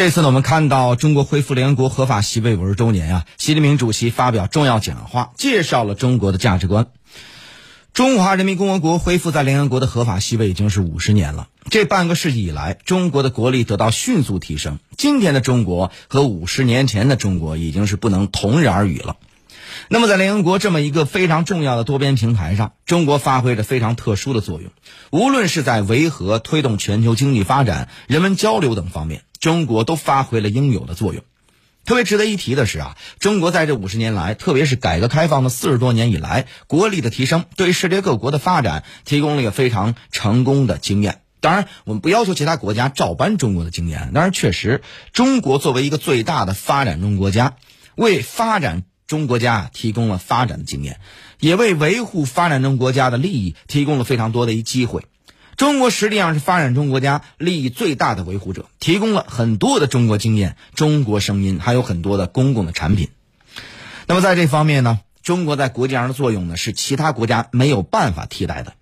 这次呢，我们看到中国恢复联合国合法席位五十周年啊，习近平主席发表重要讲话，介绍了中国的价值观。中华人民共和国恢复在联合国的合法席位已经是五十年了。这半个世纪以来，中国的国力得到迅速提升。今天的中国和五十年前的中国已经是不能同日而语了。那么，在联合国这么一个非常重要的多边平台上，中国发挥着非常特殊的作用。无论是在维和、推动全球经济发展、人文交流等方面，中国都发挥了应有的作用。特别值得一提的是啊，中国在这五十年来，特别是改革开放的四十多年以来，国力的提升，对世界各国的发展提供了一个非常成功的经验。当然，我们不要求其他国家照搬中国的经验，但是确实，中国作为一个最大的发展中国家，为发展中国家提供了发展的经验，也为维护发展中国家的利益提供了非常多的一机会。中国实际上是发展中国家利益最大的维护者，提供了很多的中国经验、中国声音，还有很多的公共的产品。那么在这方面呢，中国在国际上的作用呢，是其他国家没有办法替代的。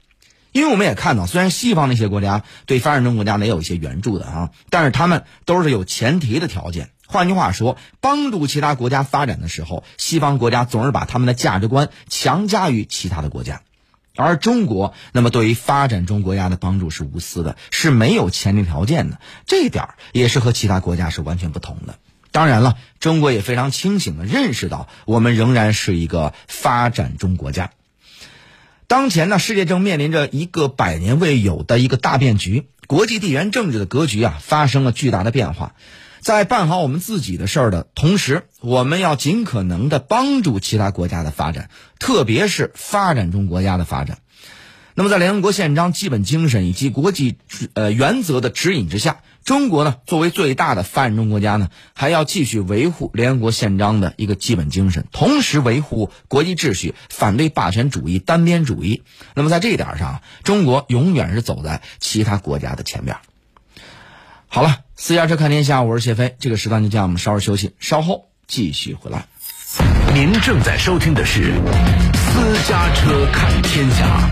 因为我们也看到，虽然西方那些国家对发展中国家也有一些援助的啊，但是他们都是有前提的条件。换句话说，帮助其他国家发展的时候，西方国家总是把他们的价值观强加于其他的国家。而中国，那么对于发展中国家的帮助是无私的，是没有前提条件的，这一点也是和其他国家是完全不同的。当然了，中国也非常清醒的认识到，我们仍然是一个发展中国家。当前呢，世界正面临着一个百年未有的一个大变局，国际地缘政治的格局啊发生了巨大的变化。在办好我们自己的事儿的同时，我们要尽可能的帮助其他国家的发展，特别是发展中国家的发展。那么，在联合国宪章基本精神以及国际呃原则的指引之下，中国呢作为最大的发展中国家呢，还要继续维护联合国宪章的一个基本精神，同时维护国际秩序，反对霸权主义、单边主义。那么，在这一点上，中国永远是走在其他国家的前面。好了，私家车看天下，我是谢飞。这个时段就叫我们稍事休息，稍后继续回来。您正在收听的是私家车看天下。